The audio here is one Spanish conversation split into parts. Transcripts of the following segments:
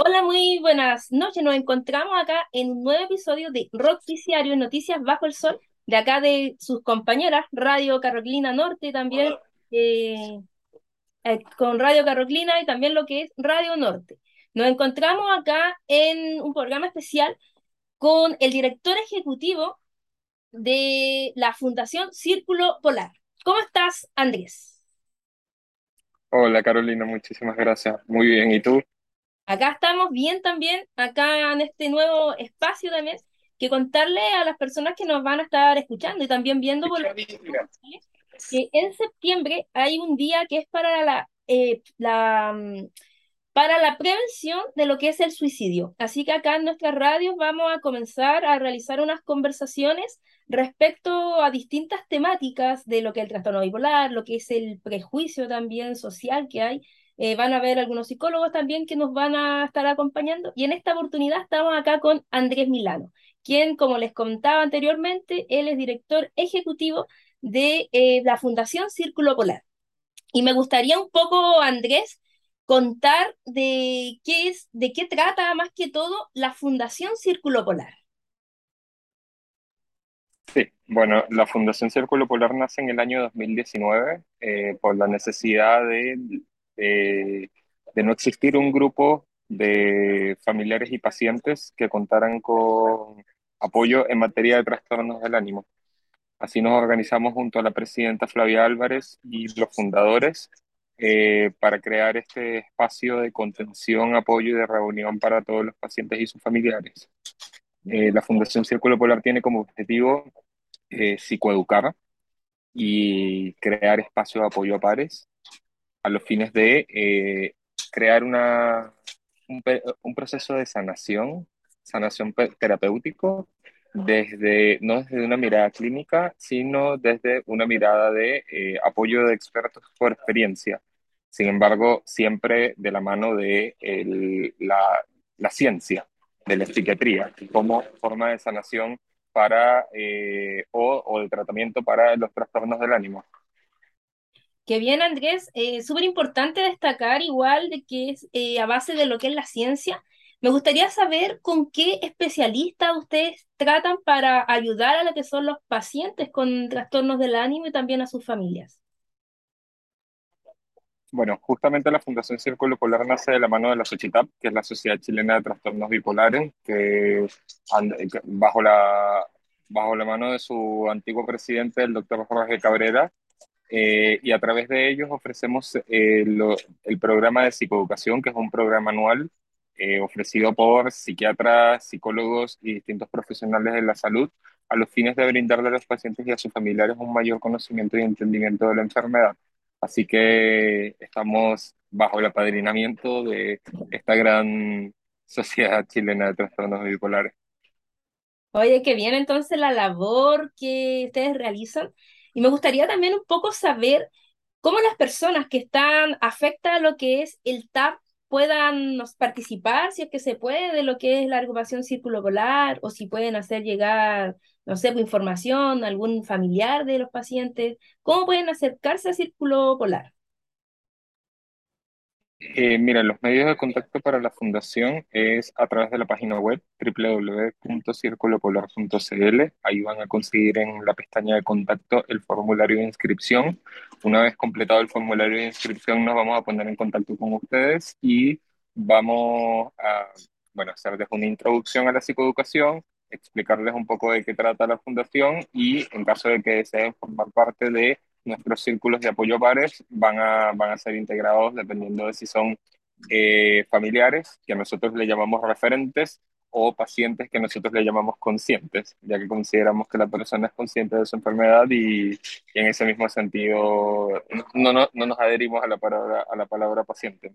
Hola, muy buenas noches. Nos encontramos acá en un nuevo episodio de Rock Noticiario Noticias Bajo el Sol, de acá de sus compañeras, Radio Carolina Norte también, eh, eh, con Radio Carolina y también lo que es Radio Norte. Nos encontramos acá en un programa especial con el director ejecutivo de la Fundación Círculo Polar. ¿Cómo estás, Andrés? Hola Carolina, muchísimas gracias. Muy bien, ¿y tú? Acá estamos bien también, acá en este nuevo espacio también, que contarle a las personas que nos van a estar escuchando y también viendo por los que en septiembre hay un día que es para la, eh, la, mm, para la prevención de lo que es el suicidio. Así que acá en nuestras radios vamos a comenzar a realizar unas conversaciones respecto a distintas temáticas de lo que es el trastorno bipolar, lo que es el prejuicio también social que hay eh, van a haber algunos psicólogos también que nos van a estar acompañando. Y en esta oportunidad estamos acá con Andrés Milano, quien, como les contaba anteriormente, él es director ejecutivo de eh, la Fundación Círculo Polar. Y me gustaría un poco, Andrés, contar de qué es, de qué trata más que todo la Fundación Círculo Polar. Sí, bueno, la Fundación Círculo Polar nace en el año 2019 eh, por la necesidad de de, no existir un grupo de familiares y pacientes que contaran con apoyo en materia de trastornos del ánimo. Así nos organizamos junto a la presidenta Flavia Álvarez y los fundadores eh, para crear este espacio de contención, apoyo y de reunión para todos los pacientes y sus familiares. Eh, la Fundación Círculo Polar tiene como objetivo eh, psicoeducar y crear espacio de apoyo a pares a los fines de eh, crear una, un, proceso de sanación, sanación terapéutico, desde, no desde una mirada clínica, sino desde una mirada de eh, apoyo de expertos por experiencia. Sin embargo, siempre de la mano de la, la, ciencia, de la psiquiatría, como forma de sanación para, eh, o, o de tratamiento para los trastornos del ánimo. Que bien, Andrés, eh, súper importante destacar igual de que es eh, a base de lo que es la ciencia. Me gustaría saber con qué especialistas ustedes tratan para ayudar a lo que son los pacientes con trastornos del ánimo y también a sus familias. Bueno, justamente la Fundación Círculo Polar nace de la mano de la SOCHITAP, que es la Sociedad Chilena de Trastornos Bipolares, que bajo la, bajo la mano de su antiguo presidente, el doctor Jorge Cabrera, eh, y a través de ellos ofrecemos eh, el programa de psicoeducación, que es un programa anual eh, ofrecido por psiquiatras, psicólogos y distintos profesionales de la salud a los fines de brindarle a los pacientes y a sus familiares un mayor conocimiento y entendimiento de la enfermedad. Así que estamos bajo el apadrinamiento de esta gran sociedad chilena de trastornos bipolares. Oye, qué bien entonces la labor que ustedes realizan. Y me gustaría también un poco saber cómo las personas que están afectadas a lo que es el TAP puedan participar, si es que se puede, de lo que es la agrupación Círculo Polar, o si pueden hacer llegar, no sé, pues, información a algún familiar de los pacientes. ¿Cómo pueden acercarse a Círculo Polar? Eh, mira, los medios de contacto para la fundación es a través de la página web www.circulopolar.cl. Ahí van a conseguir en la pestaña de contacto el formulario de inscripción. Una vez completado el formulario de inscripción, nos vamos a poner en contacto con ustedes y vamos a bueno, hacerles una introducción a la psicoeducación, explicarles un poco de qué trata la fundación y en caso de que deseen formar parte de nuestros círculos de apoyo pares van a, van a ser integrados dependiendo de si son eh, familiares, que nosotros le llamamos referentes, o pacientes que nosotros le llamamos conscientes, ya que consideramos que la persona es consciente de su enfermedad y, en ese mismo sentido no, no, no, nos adherimos a la palabra, a la palabra paciente.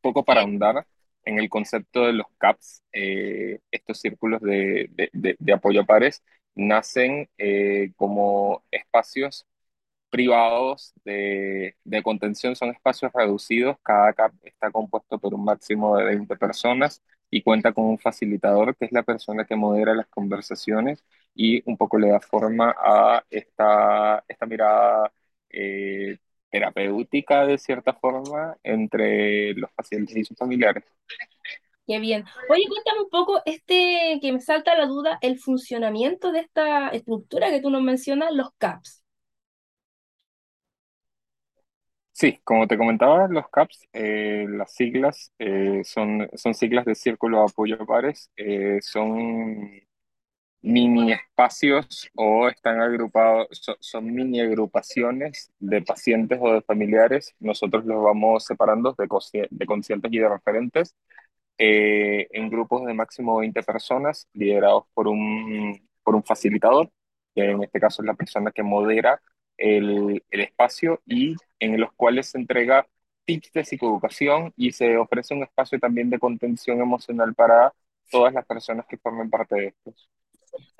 poco para ahondar en el concepto de los CAPS, eh, estos círculos de, de, apoyo a pares nacen eh, como espacios privados de, de, contención son espacios reducidos. Cada CAP está compuesto por un máximo de 20 personas y cuenta con un facilitador que es la persona que modera las conversaciones y un poco le da forma a esta, esta mirada eh, terapéutica de cierta forma entre los pacientes y sus familiares. Qué bien. Oye, cuéntame un poco, este que me salta la duda, el funcionamiento de esta estructura que tú nos mencionas, los CAPS. Sí, como te comentaba, los CAPS, eh, las siglas eh, son, son siglas de Círculo de Apoyo a Pares, eh, son mini espacios o están agrupados, so- son, mini agrupaciones de pacientes o de familiares. Nosotros los vamos separando de, de conscientes y de referentes en grupos de máximo 20 personas, liderados por un, por un facilitador, que en este caso es la persona que modera el, el espacio y en los cuales se entrega tips de psicoeducación y se ofrece un espacio también de contención emocional para todas las personas que formen parte de estos.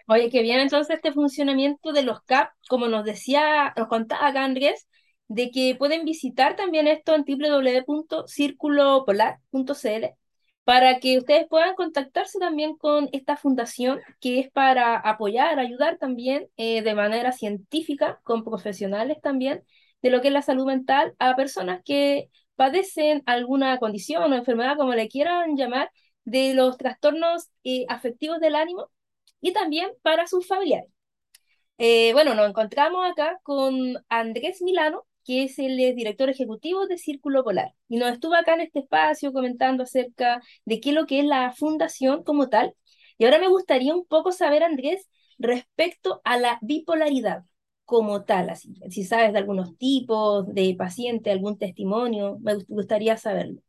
Oye, qué bien entonces este funcionamiento de los CAP, como nos decía, nos contaba acá Andrés, de que pueden visitar también esto en www.circulopolar.cl para que ustedes puedan contactarse también con esta fundación que es para apoyar, ayudar también eh, de manera científica, con profesionales también, de lo que es la salud mental a personas que padecen alguna condición o enfermedad, como le quieran llamar, de los trastornos eh, afectivos del ánimo y también para sus familiares. Eh, bueno, nos encontramos acá con Andrés Milano, que es el director ejecutivo de Círculo Polar, y nos estuvo acá en este espacio comentando acerca de qué es lo que es la fundación como tal. Y ahora me gustaría un poco saber, Andrés, respecto a la bipolaridad como tal, así, si sabes de algunos tipos de paciente, algún testimonio, me gustaría saberlo.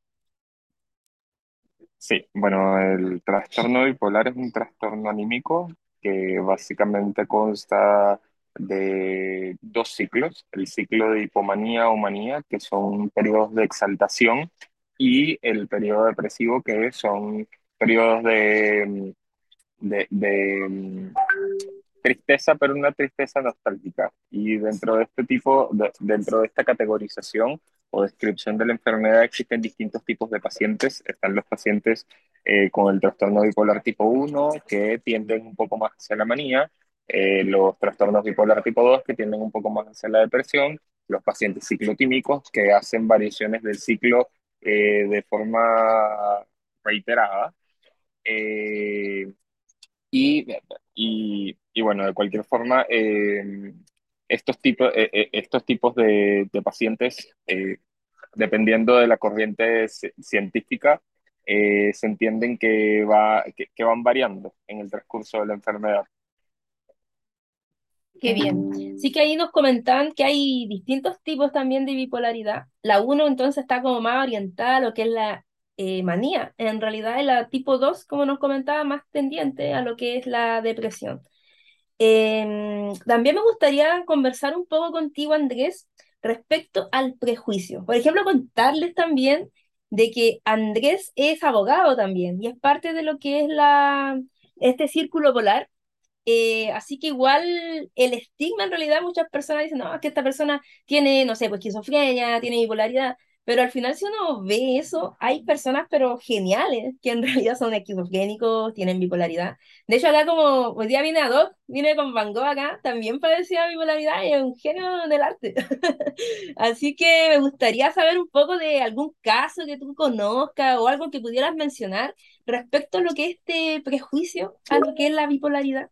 Sí, bueno, el trastorno bipolar es un trastorno anímico que básicamente consta de dos ciclos, el ciclo de hipomanía o manía, que son periodos de exaltación, y el periodo depresivo, que son periodos de, de, de tristeza, pero una tristeza nostálgica. Y dentro de este tipo, de, dentro de esta categorización o descripción de la enfermedad existen distintos tipos de pacientes. Están los pacientes eh, con el trastorno bipolar tipo 1 que tienden un poco más hacia la manía, eh, los trastornos bipolar tipo 2 que tienden un poco más hacia la depresión, los pacientes ciclotímicos que hacen variaciones del ciclo eh, de forma reiterada. Eh, y, y, y bueno, de cualquier forma, eh, estos tipos, eh, eh, estos tipos de, de pacientes, eh, dependiendo de la corriente ci- científica, eh, se entienden que, va, que, que van variando en el transcurso de la enfermedad. Qué bien. Sí que ahí nos comentaban que hay distintos tipos también de bipolaridad. La uno entonces está como más orientada a lo que es la eh, manía. En realidad la tipo 2 como nos comentaba, más tendiente a lo que es la depresión. Em, también me gustaría conversar un poco contigo, Andrés, respecto al prejuicio. Por ejemplo, contarles también de que Andrés es abogado también y es parte de lo que es la, este círculo polar eh, así que igual el estigma en realidad muchas personas dicen, no, es que esta persona tiene, no sé, pues esquizofrenia, tiene bipolaridad, pero al final si uno ve eso, hay personas pero geniales que en realidad son esquizofrénicos, tienen bipolaridad. De hecho acá como hoy día viene Doc, viene con Van Gogh acá, también padecía bipolaridad y es un genio del arte. Así que me gustaría saber un poco de algún caso que tú conozcas o algo que pudieras mencionar respecto a lo que es este prejuicio a lo que es la bipolaridad.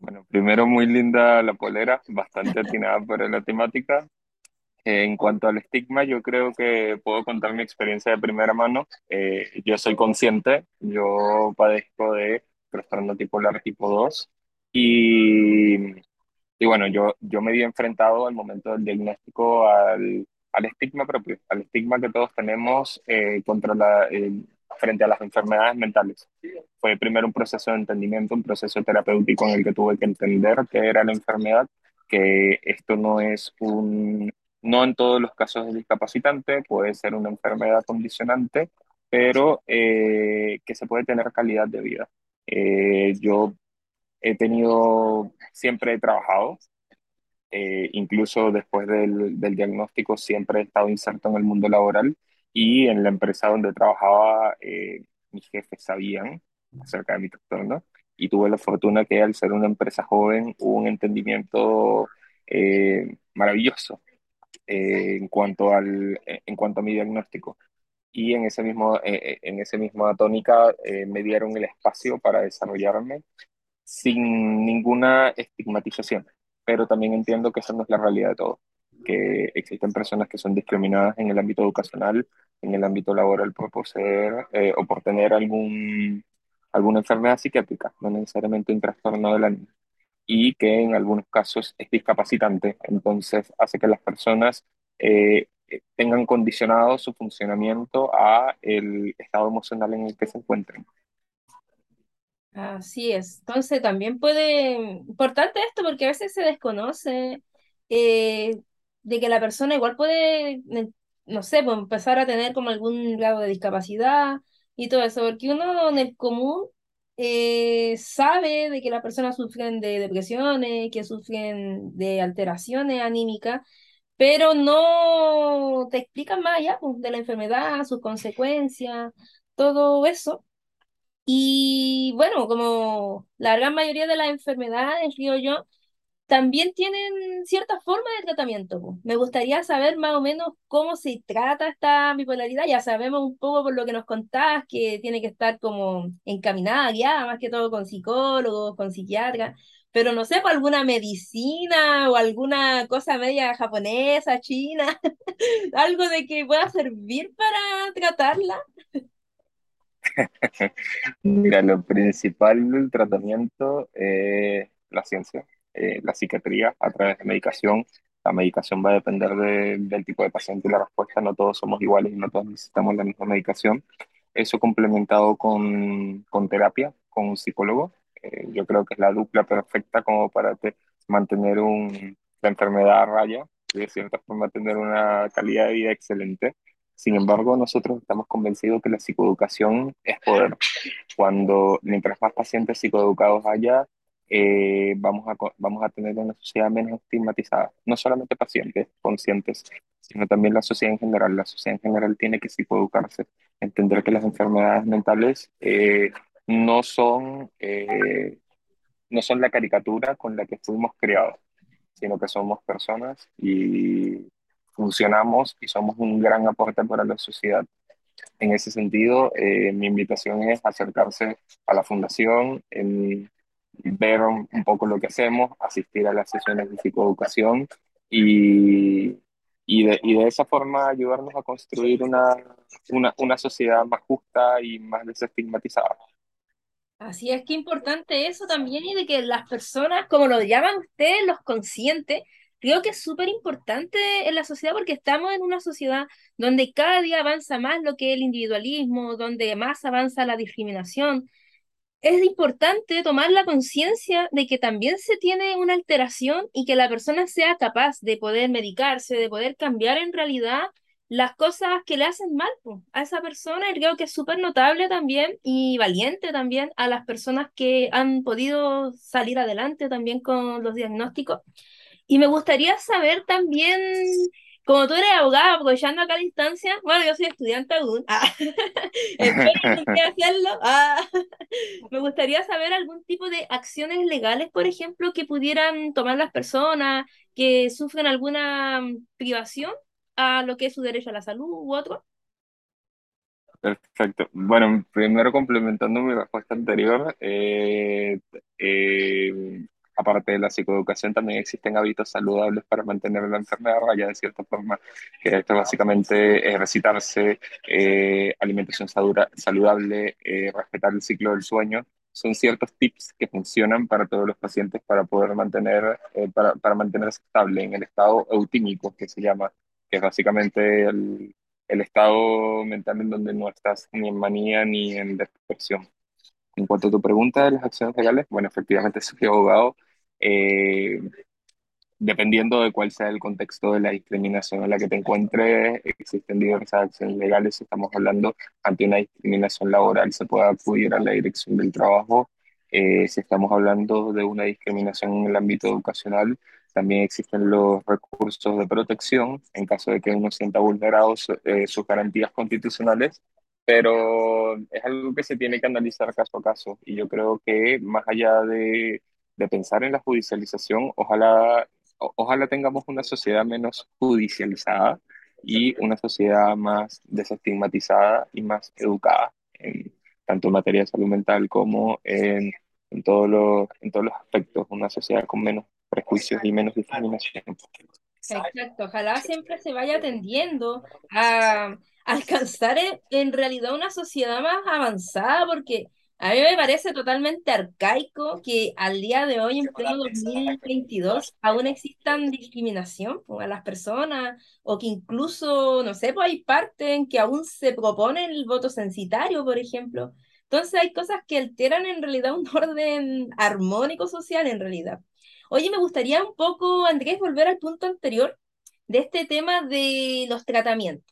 Bueno, primero muy linda la polera, bastante atinada para la temática. En cuanto al estigma, yo creo que puedo contar mi experiencia de primera mano. Eh, yo soy consciente, yo padezco de trastorno tipo 2 y Y bueno, yo, yo me vi enfrentado al momento del diagnóstico al, al estigma propio, al estigma que todos tenemos eh, contra eh, frente a las enfermedades mentales. Fue primero un proceso de entendimiento, un proceso terapéutico en el que tuve que entender qué era la enfermedad, que esto no es un, no en todos los casos es discapacitante, puede ser una enfermedad condicionante, pero eh, que se puede tener calidad de vida. Eh, yo he tenido, siempre he trabajado, eh, incluso después del, del diagnóstico siempre he estado inserto en el mundo laboral y en la empresa donde trabajaba eh, mis jefes sabían acerca de mi trastorno y tuve la fortuna que al ser una empresa joven hubo un entendimiento maravilloso eh, en cuanto al, en cuanto a mi diagnóstico. y en ese mismo, eh, en ese misma tónica me dieron el espacio para desarrollarme sin ninguna estigmatización, pero también entiendo que esa no es la realidad de todo, que existen personas que son discriminadas en el ámbito educacional, en el ámbito laboral por poseer eh, o por tener algún, alguna enfermedad psiquiátrica, no necesariamente un trastorno de la niña, y que en algunos casos es discapacitante, entonces hace que las personas eh, tengan condicionado su funcionamiento a el estado emocional en el que se encuentren. Así es. Entonces también puede, importante esto porque a veces se desconoce eh, de que la persona igual puede, no sé, pues empezar a tener como algún grado de discapacidad y todo eso, porque uno en el común eh, sabe de que las personas sufren de depresiones, que sufren de alteraciones anímicas, pero no te explican más allá pues, de la enfermedad, sus consecuencias, todo eso. Y bueno, como la gran mayoría de las enfermedades, digo yo, también tienen cierta forma de tratamiento. Me gustaría saber más o menos cómo se trata esta bipolaridad. Ya sabemos un poco por lo que nos contás que tiene que estar como encaminada, guiada, más que todo con psicólogos, con psiquiatras. Pero no sé, alguna medicina o alguna cosa media japonesa, china, algo de que pueda servir para tratarla. Mira, lo principal del tratamiento es la ciencia, eh, la psiquiatría a través de medicación. La medicación va a depender del tipo de paciente y la respuesta. No todos somos iguales y no todos necesitamos la misma medicación. Eso complementado con, con terapia, con un psicólogo. Eh, yo creo que es la dupla perfecta como para mantener un, la enfermedad a raya y de cierta forma tener una calidad de vida excelente. Sin embargo, nosotros estamos convencidos que la psicoeducación es poder. Cuando, mientras más pacientes psicoeducados haya, eh, vamos, a, vamos a tener una sociedad menos estigmatizada. No solamente pacientes conscientes, sino también la sociedad en general. La sociedad en general tiene que psicoeducarse, entender que las enfermedades mentales eh, no, son, eh, no son la caricatura con la que fuimos creados, sino que somos personas y funcionamos y somos un gran aporte para la sociedad. En ese sentido, eh, mi invitación es acercarse a la fundación, en ver un, poco lo que hacemos, asistir a las sesiones de psicoeducación y, y, de, y de esa forma ayudarnos a construir una, una, una sociedad más justa y más desestigmatizada. Así es que importante eso también y de que las personas, como lo llaman ustedes, los conscientes, creo que es súper importante en la sociedad porque estamos en una sociedad donde cada día avanza más lo que es el individualismo, donde más avanza la discriminación. Es importante tomar la conciencia de que también se tiene una alteración y que la persona sea capaz de poder medicarse, de poder cambiar en realidad las cosas que le hacen mal a esa persona. Y creo que es súper notable también y valiente también a las personas que han podido salir adelante también con los diagnósticos y me gustaría saber también, como tú eres abogada, aprovechando acá la instancia, bueno, yo soy estudiante aún, ah, espero que hacerlo, ah, me gustaría saber algún tipo de acciones legales, por ejemplo, que pudieran tomar las personas que sufren alguna privación a lo que es su derecho a la salud u otro. Perfecto. Bueno, primero complementando mi respuesta anterior, eh, eh, aparte de la psicoeducación, también existen hábitos saludables para mantener la enfermedad raya de cierta forma, que esto básicamente es recitarse, eh, alimentación saludable, eh, respetar el ciclo del sueño. Son ciertos tips que funcionan para todos los pacientes para poder mantener, eh, para, para mantenerse estable en el estado eutímico, que se llama, que es básicamente el, el estado mental en donde no estás ni en manía ni en depresión. En cuanto a tu pregunta de las acciones legales, bueno, efectivamente soy abogado. Eh, dependiendo de cuál sea el contexto de la discriminación en la que te encuentres, existen diversas acciones legales. Si estamos hablando ante una discriminación laboral, se puede acudir a la dirección del trabajo. Eh, si estamos hablando de una discriminación en el ámbito educacional, también existen los recursos de protección en caso de que uno sienta vulnerados eh, sus garantías constitucionales pero es algo que se tiene que analizar caso a caso y yo creo que más allá de, de pensar en la judicialización, ojalá, ojalá tengamos una sociedad menos judicializada y una sociedad más desestigmatizada y más educada, en, tanto en materia de salud mental como en, en, todos los, en todos los aspectos, una sociedad con menos prejuicios y menos discriminación. Exacto, ojalá siempre se vaya tendiendo a alcanzar en, en realidad una sociedad más avanzada, porque a mí me parece totalmente arcaico que al día de hoy, en pleno 2022, aún existan discriminación a las personas o que incluso, no sé, pues hay partes en que aún se propone el voto censitario, por ejemplo. Entonces hay cosas que alteran en realidad un orden armónico social en realidad. Oye, me gustaría un poco, Andrés, volver al punto anterior de este tema de los tratamientos.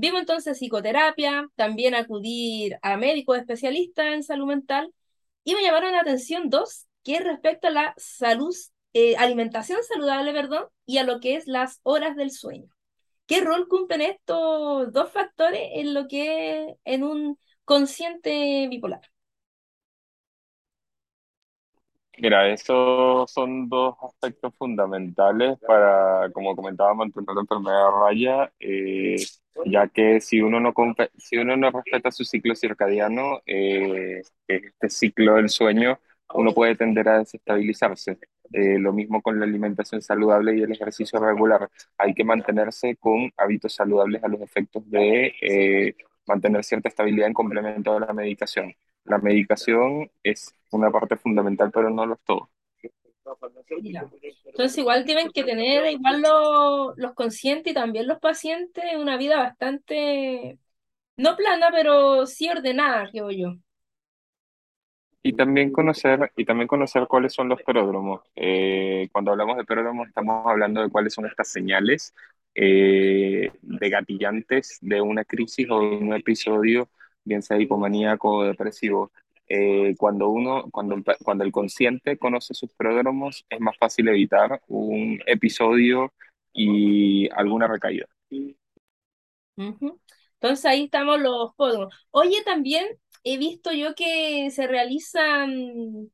Vivo entonces psicoterapia, también acudir a médicos especialistas en salud mental y me llamaron la atención dos, que es respecto a la salud, eh, alimentación saludable, perdón, y a lo que es las horas del sueño. ¿Qué rol cumplen estos dos factores en lo que es en un consciente bipolar? Mira, esos son dos aspectos fundamentales para, como comentaba, mantener la enfermedad a raya, eh, ya que si uno no, si uno no respeta su ciclo circadiano, eh, este ciclo del sueño, uno puede tender a desestabilizarse. Eh, lo mismo con la alimentación saludable y el ejercicio regular. Hay que mantenerse con hábitos saludables a los efectos de mantener cierta estabilidad en complemento a la medicación. La medicación es una parte fundamental, pero no lo es todo. Entonces igual tienen que tener igual los, los conscientes y también los pacientes una vida bastante, no plana, pero sí ordenada, creo yo. Y también conocer, y también conocer cuáles son los pródromos. Eh, cuando hablamos de pródromos estamos hablando de cuáles son estas señales eh, de gatillantes de una crisis o de un episodio, bien sea hipomaníaco o depresivo. Eh, cuando uno, cuando, cuando el consciente conoce sus pródromos, es más fácil evitar un episodio y alguna recaída. Entonces ahí estamos los pródromos. Oye, también he visto yo que se realizan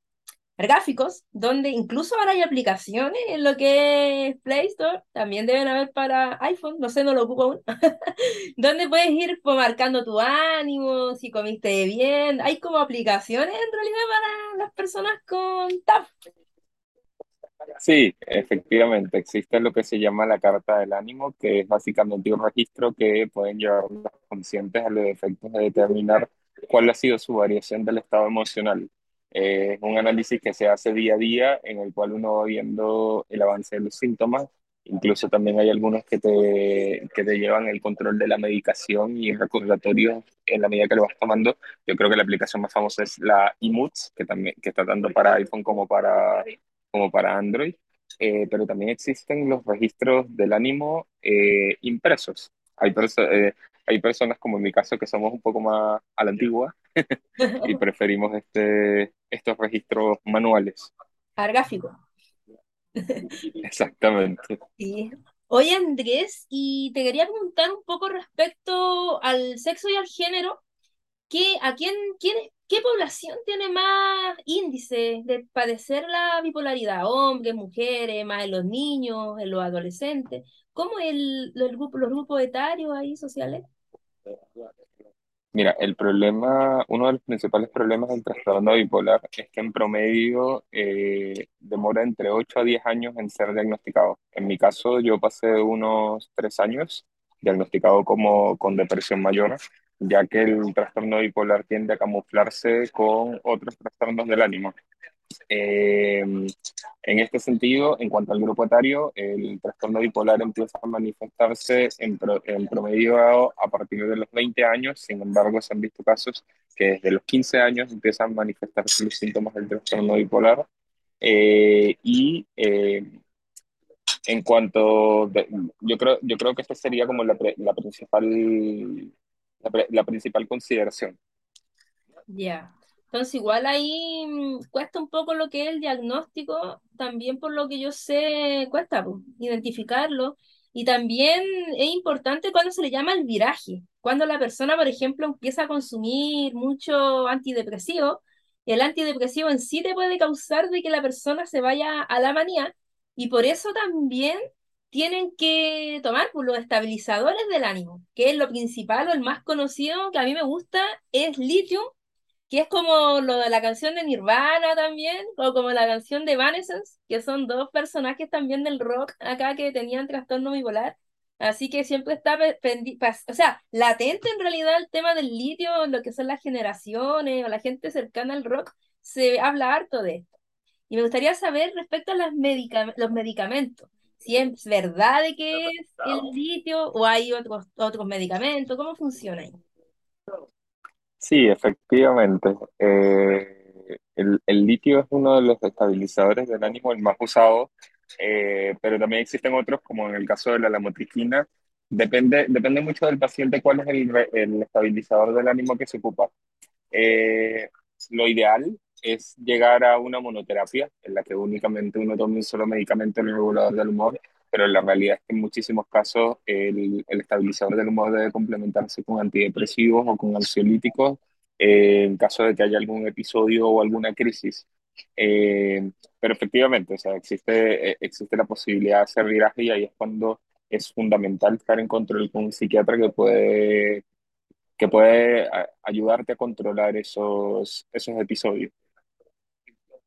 gráficos, donde incluso ahora hay aplicaciones en lo que es Play Store, también deben haber para iPhone, no sé, no lo ocupo aún, donde puedes ir marcando tu ánimo, si comiste bien, hay como aplicaciones en realidad para las personas con TAF. Sí, efectivamente, existe lo que se llama la carta del ánimo, que es básicamente un registro que pueden llevar los conscientes a los efectos de determinar cuál ha sido su variación del estado emocional. Eh, es un análisis que se hace día a día en el cual uno va viendo el avance de los síntomas. Incluso también hay algunos que te, que te llevan el control de la medicación y recordatorios en la medida que lo vas tomando. Yo creo que la aplicación más famosa es la iMoods, que, también, que está tanto para iPhone como para, como para Android. Eh, pero también existen los registros del ánimo eh, impresos. Hay, hay personas como en mi caso que somos un poco más a la antigua y preferimos este, estos registros manuales. Argáfico. Exactamente. Sí. Oye Andrés, y te quería preguntar un poco respecto al sexo y al género, ¿qué, a quién, quién, ¿qué población tiene más índice de padecer la bipolaridad? ¿Hombres, mujeres, más en los niños, en los adolescentes? ¿Cómo el, los, grupos, los grupos etarios ahí sociales? Mira, el problema, uno de los principales problemas del trastorno bipolar es que en promedio eh, demora entre 8 a 10 años en ser diagnosticado. En mi caso, yo pasé unos 3 años diagnosticado como con depresión mayor, ya que el trastorno bipolar tiende a camuflarse con otros trastornos del ánimo. Eh, en este sentido, en cuanto al grupo etario, el trastorno bipolar empieza a manifestarse en, promedio a partir de los 20 años, sin embargo, se han visto casos que desde los 15 años empiezan a manifestarse los síntomas del trastorno bipolar. Eh, y eh, en cuanto, yo, creo, yo creo que esta sería como la, la principal, la, la, principal consideración. Ya. Entonces, igual ahí mm, cuesta un poco lo que es el diagnóstico, también por lo que yo sé, cuesta pues, identificarlo. Y también es importante cuando se le llama el viraje, cuando la persona, por ejemplo, empieza a consumir mucho antidepresivo, el antidepresivo en sí te puede causar de que la persona se vaya a la manía, y por eso también tienen que tomar por los estabilizadores del ánimo, que es lo principal o el más conocido que a mí me gusta, es litio, que es como lo de la canción de Nirvana también, o como la canción de Evanescence, que son dos personajes también del rock acá que tenían trastorno bipolar. Así que siempre está, o sea, latente en realidad el tema del litio, lo que son las generaciones o la gente cercana al rock, se habla harto de esto. Y me gustaría saber respecto a los medicamentos, si es verdad de que es el litio o hay otros, otros medicamentos, ¿cómo funciona ahí? Sí, efectivamente. Eh, el, el, litio es uno de los estabilizadores del ánimo, el más usado, eh, pero también existen otros, como en el caso de la lamotrigina. Depende, depende mucho del paciente cuál es el, el estabilizador del ánimo que se ocupa. Eh, lo ideal es llegar a una monoterapia en la que únicamente uno tome un solo medicamento en el regulador del humor, pero la realidad es que en muchísimos casos el, el estabilizador del humor debe complementarse con antidepresivos o con ansiolíticos eh, en caso de que haya algún episodio o alguna crisis. Eh, pero efectivamente, o sea, existe, eh, existe la posibilidad de hacer viraje y ahí es cuando es fundamental estar en control con un psiquiatra que puede, que puede ayudarte a controlar esos, esos episodios.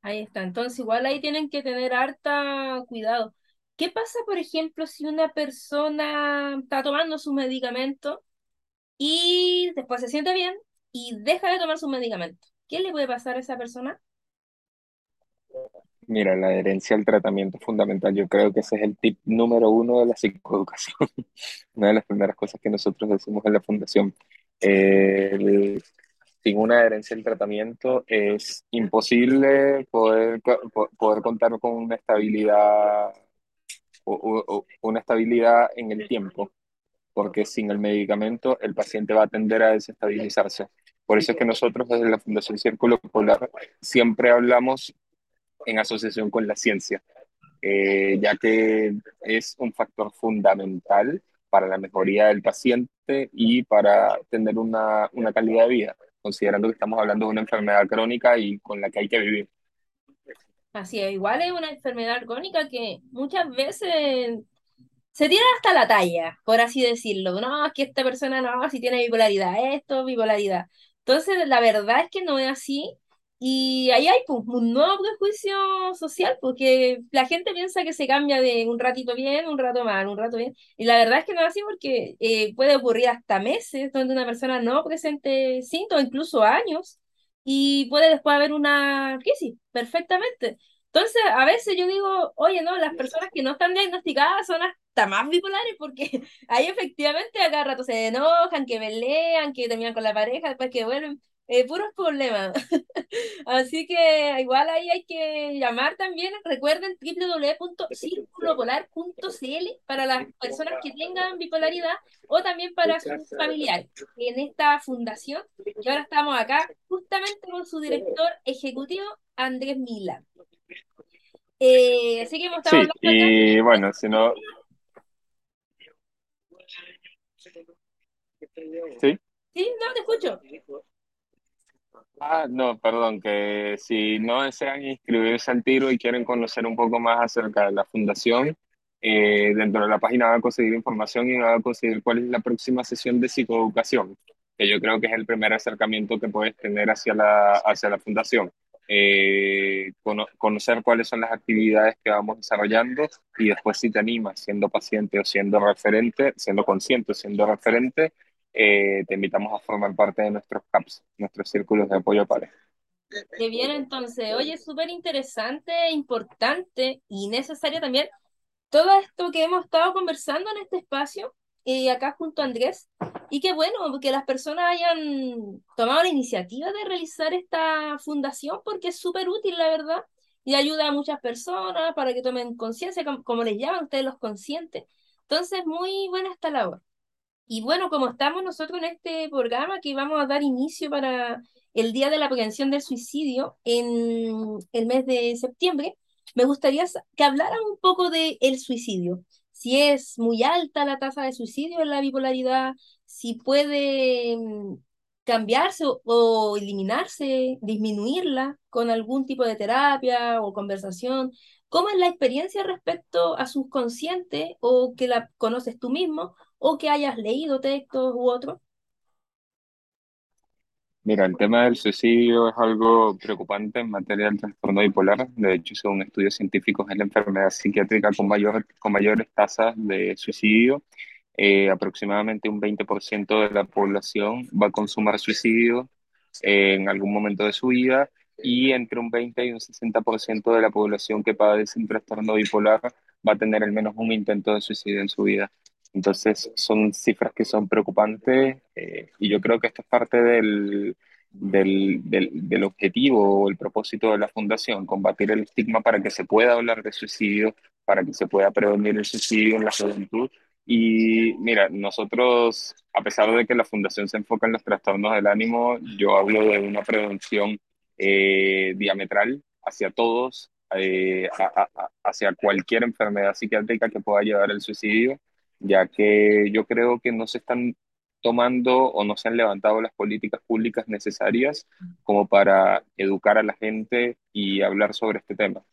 Ahí está. Entonces, igual ahí tienen que tener harta cuidado. ¿Qué pasa, por ejemplo, si una persona está tomando su medicamento y después se siente bien y deja de tomar su medicamento? ¿Qué le puede pasar a esa persona? Mira, la adherencia al tratamiento es fundamental. Yo creo que ese es el tip número uno de la psicoeducación. Una de las primeras cosas que nosotros decimos en la fundación. Sin una adherencia al tratamiento es imposible poder, poder contar con una estabilidad, o, una estabilidad en el tiempo, porque sin el medicamento el paciente va a tender a desestabilizarse. Por eso es que nosotros desde la Fundación Círculo Polar siempre hablamos en asociación con la ciencia, eh, ya que es un factor fundamental para la mejoría del paciente y para tener una, una calidad de vida considerando que estamos hablando de una enfermedad crónica y con la que hay que vivir. Así es, igual es una enfermedad crónica que muchas veces se tira hasta la talla, por así decirlo. No, es que esta persona no, si tiene bipolaridad, esto, bipolaridad. Entonces, la verdad es que no es así y ahí hay pues, un nuevo prejuicio social, porque la gente piensa que se cambia de un ratito bien, un rato mal, un rato bien. Y la verdad es que no es así porque eh, puede ocurrir hasta meses donde una persona no presente síntomas, incluso años, y puede después haber una crisis perfectamente. Entonces, a veces yo digo, oye, no, las personas que no están diagnosticadas son hasta más bipolares porque ahí efectivamente a cada rato se enojan, que pelean, que terminan con la pareja, después que vuelven eh, puros problemas. Así que igual ahí hay que llamar también, recuerden www.circulopolar.cl para las personas que tengan bipolaridad o también para sus familiares en esta fundación. Y ahora estamos acá justamente con su director ejecutivo, Andrés Mila. Eh, así que hemos estado sí, y bueno, si no... ¿Sí? Sí, no, te escucho. Ah, no, perdón, que si no desean inscribirse al tiro y quieren conocer un poco más acerca de la fundación, eh, dentro de la página van a conseguir información y van a conseguir cuál es la próxima sesión de psicoeducación, que yo creo que es el primer acercamiento que puedes tener hacia la, hacia la fundación. Eh, conocer cuáles son las actividades que vamos desarrollando y después si te animas siendo paciente o siendo referente, siendo consciente siendo referente, eh, te invitamos a formar parte de nuestros CAPS, nuestros círculos de apoyo pareja. Qué bien, entonces, oye, súper interesante, importante y necesario también todo esto que hemos estado conversando en este espacio, y acá junto a Andrés, y qué bueno que las personas hayan tomado la iniciativa de realizar esta fundación, porque es súper útil, la verdad, y ayuda a muchas personas para que tomen conciencia, como les llaman ustedes los conscientes. Entonces, muy buena esta labor. Y bueno, como estamos nosotros en este programa que vamos a dar inicio para el Día de la Prevención del Suicidio en el mes de septiembre, me gustaría que hablaran un poco del el suicidio. Si es muy alta la tasa de suicidio en la bipolaridad, si puede mm, cambiarse o, eliminarse, disminuirla con algún tipo de terapia o conversación. ¿Cómo es la experiencia respecto a subconsciente o que la conoces tú mismo o que hayas leído textos u otros? Mira, el tema del suicidio es algo preocupante en materia del trastorno bipolar. De hecho, según estudios científicos, es la enfermedad psiquiátrica con mayor, con mayores tasas de suicidio. Eh, aproximadamente un 20% de la población va a consumar suicidio en algún momento de su vida y entre un 20 y un 60% de la población que padece un trastorno bipolar va a tener al menos un intento de suicidio en su vida. Entonces, son cifras que son preocupantes eh, y yo creo que esto es parte del, del, del, objetivo o el propósito de la fundación, combatir el estigma para que se pueda hablar de suicidio, para que se pueda prevenir el suicidio en la juventud. Y mira, nosotros, a pesar de que la fundación se enfoca en los trastornos del ánimo, yo hablo de una prevención eh, diametral hacia todos, eh, hacia cualquier enfermedad psiquiátrica que pueda llevar al suicidio, ya que yo creo que no se están tomando o no se han levantado las políticas públicas necesarias como para educar a la gente y hablar sobre este tema.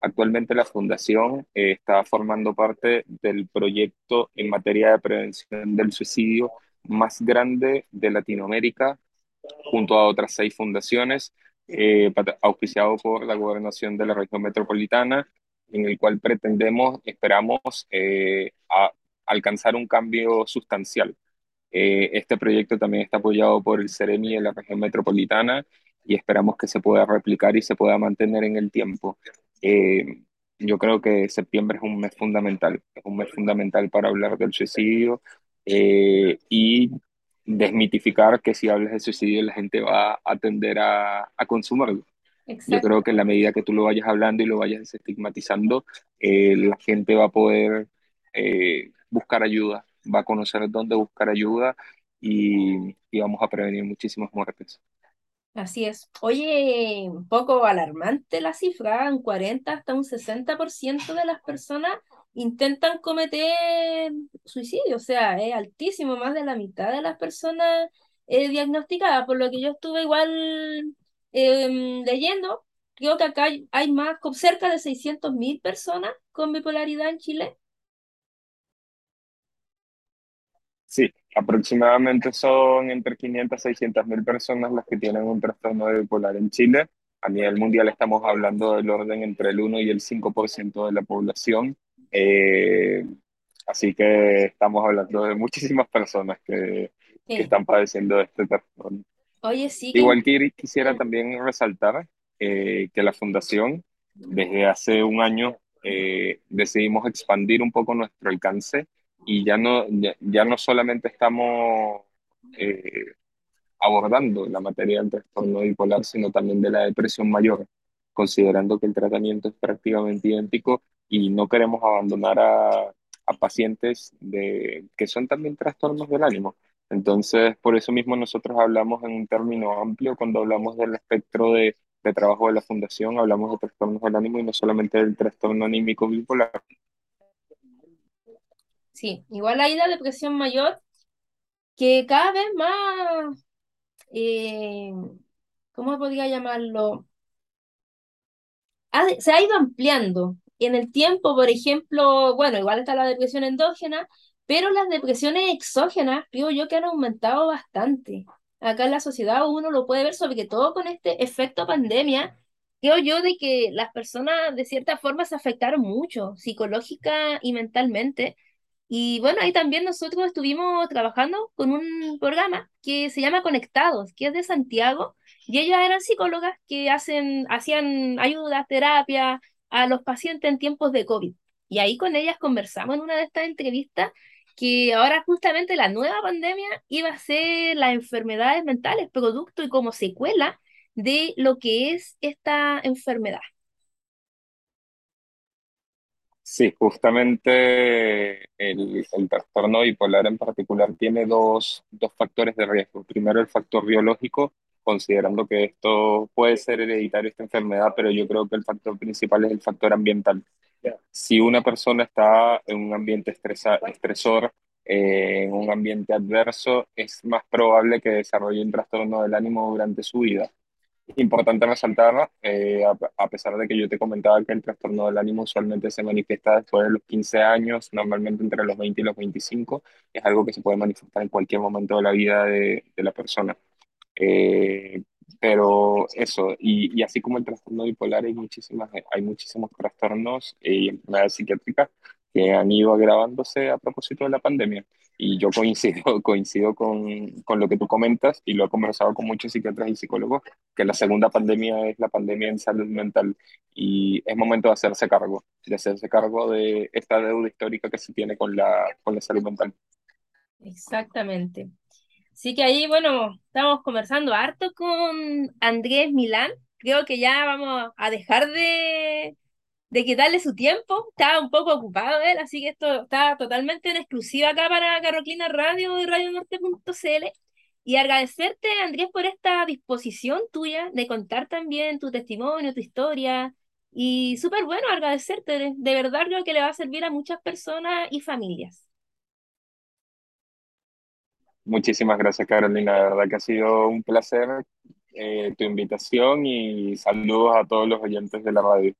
Actualmente la Fundación eh, está formando parte del proyecto en materia de prevención del suicidio más grande de Latinoamérica, junto a otras seis fundaciones, eh, auspiciado por la Gobernación de la Región Metropolitana, en el cual pretendemos, esperamos, eh, a alcanzar un cambio sustancial eh, este proyecto también está apoyado por el CEREMI de la región metropolitana y esperamos que se pueda replicar y se pueda mantener en el tiempo. Eh, yo creo que septiembre es un mes fundamental, es un mes fundamental para hablar del suicidio eh, y desmitificar que si hablas de suicidio la gente va a tender a. Exacto. Yo creo que en la medida que tú lo vayas hablando y lo vayas estigmatizando, la gente va a poder buscar ayuda va a conocer dónde buscar ayuda y, y vamos a prevenir muchísimas muertes. Así es. Oye, un poco alarmante la cifra, un 40 hasta un 60% de las personas intentan cometer suicidio, o sea, es altísimo, más de la mitad de las personas eh, diagnosticadas, por lo que yo estuve igual eh, leyendo, creo que acá hay, hay más, cerca de 600.000 personas con bipolaridad en Chile, aproximadamente son entre 500 y 600 mil personas las que tienen un trastorno bipolar en Chile. A nivel mundial estamos hablando del orden entre el 1 y el 5% de la población. Eh, así que estamos hablando de muchísimas personas que, que están padeciendo de este trastorno. Oye, sí. Igual que quisiera también resaltar eh, que la Fundación, desde hace un año, eh, decidimos expandir un poco nuestro alcance y ya no, ya, ya no solamente estamos eh, abordando la materia del trastorno bipolar, sino también de la depresión mayor, considerando que el tratamiento es prácticamente idéntico y no queremos abandonar a, a pacientes de, que son también trastornos del ánimo. Entonces, por eso mismo nosotros hablamos en un término amplio cuando hablamos del espectro de, de trabajo de la fundación, hablamos de trastornos del ánimo y no solamente del trastorno anímico bipolar. Sí, igual hay la depresión mayor que cada vez más, eh, ¿cómo podría llamarlo? Se ha ido ampliando. En el tiempo, por ejemplo, bueno, igual está la depresión endógena, pero las depresiones exógenas, digo yo que han aumentado bastante. Acá en la sociedad uno lo puede ver, sobre todo con este efecto pandemia, creo yo de que las personas de cierta forma se afectaron mucho, psicológica y mentalmente y bueno, ahí también nosotros estuvimos trabajando con un programa que se llama Conectados, que es de Santiago, y ellas eran psicólogas que hacen, hacían ayudas, terapia a los pacientes en tiempos de COVID. Y ahí con ellas conversamos en una de estas entrevistas que ahora justamente la nueva pandemia iba a ser las enfermedades mentales, producto y como secuela de lo que es esta enfermedad. Sí, justamente el, el, trastorno bipolar en particular tiene dos, dos factores de riesgo. Primero, el factor biológico, considerando que esto puede ser hereditario, esta enfermedad, pero yo creo que el factor principal es el factor ambiental. Si una persona está en un ambiente estresa, estresor, eh, en un ambiente adverso, es más probable que desarrolle un trastorno del ánimo durante su vida. Importante resaltar, eh, a, pesar de que yo te comentaba que el trastorno del ánimo usualmente se manifiesta después de los 15 años, normalmente entre los 20 y los 25, es algo que se puede manifestar en cualquier momento de la vida de, la persona. Eh, pero eso, y, así como el trastorno bipolar, hay, muchísimas, hay muchísimos trastornos y enfermedades psiquiátricas que han ido agravándose a propósito de la pandemia. Y yo coincido, coincido con, con lo que tú comentas y lo he conversado con muchos psiquiatras y psicólogos, que la segunda pandemia es la pandemia en salud mental y es momento de hacerse cargo, de hacerse cargo de esta deuda histórica que se tiene con la, con la salud mental. Exactamente. Así que ahí, bueno, estamos conversando harto con Andrés Milán. Creo que ya vamos a dejar de, de quitarle su tiempo. Estaba un poco ocupado él, así que esto está totalmente en exclusiva acá para Carroclina Radio y radionorte.cl. Y agradecerte, Andrés, por esta disposición tuya de contar también tu testimonio, tu historia. Y súper bueno agradecerte. De verdad creo que le va a servir a muchas personas y familias. Muchísimas gracias, Carolina. De verdad que ha sido un placer eh, tu invitación y saludos a todos los oyentes de la radio.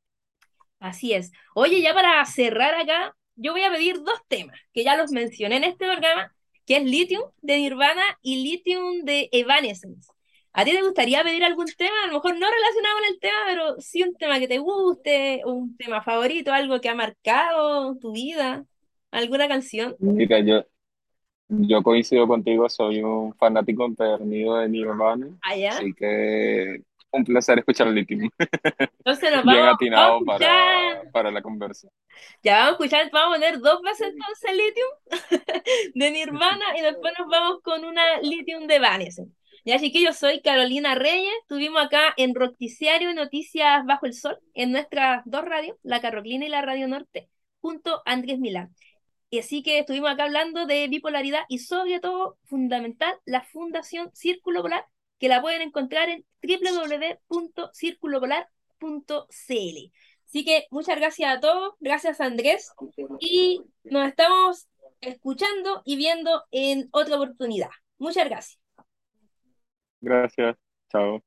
Así es. Oye, ya para cerrar acá, yo voy a pedir dos temas que ya los mencioné en este programa, que es Lithium de Nirvana y Lithium de Evanescence. ¿A ti te gustaría pedir algún tema? A lo mejor no relacionado con el tema, pero sí un tema que te guste, un tema favorito, algo que ha marcado tu vida, alguna canción. Mira, yo, yo coincido contigo, soy un fanático empedernido de Nirvana, ¿Allá? así que un placer escuchar Lithium. Entonces nos Bien vamos, atinado vamos a para, para la conversa. ya vamos a escuchar, vamos a poner dos veces entonces Lithium de Nirvana y después nos vamos con una Lithium de Evanescence. Ya chiquillos, soy Carolina Reyes, estuvimos acá en Roticiario Noticias Bajo el Sol, en nuestras dos radios, la Carroclina y la Radio Norte, junto a Andrés Milán. Y así que estuvimos acá hablando de bipolaridad y sobre todo, fundamental, la Fundación Círculo Polar, que la pueden encontrar en www.circulopolar.cl. Así que muchas gracias a todos, gracias Andrés, y nos estamos escuchando y viendo en otra oportunidad. Muchas gracias. Gracias. Chao.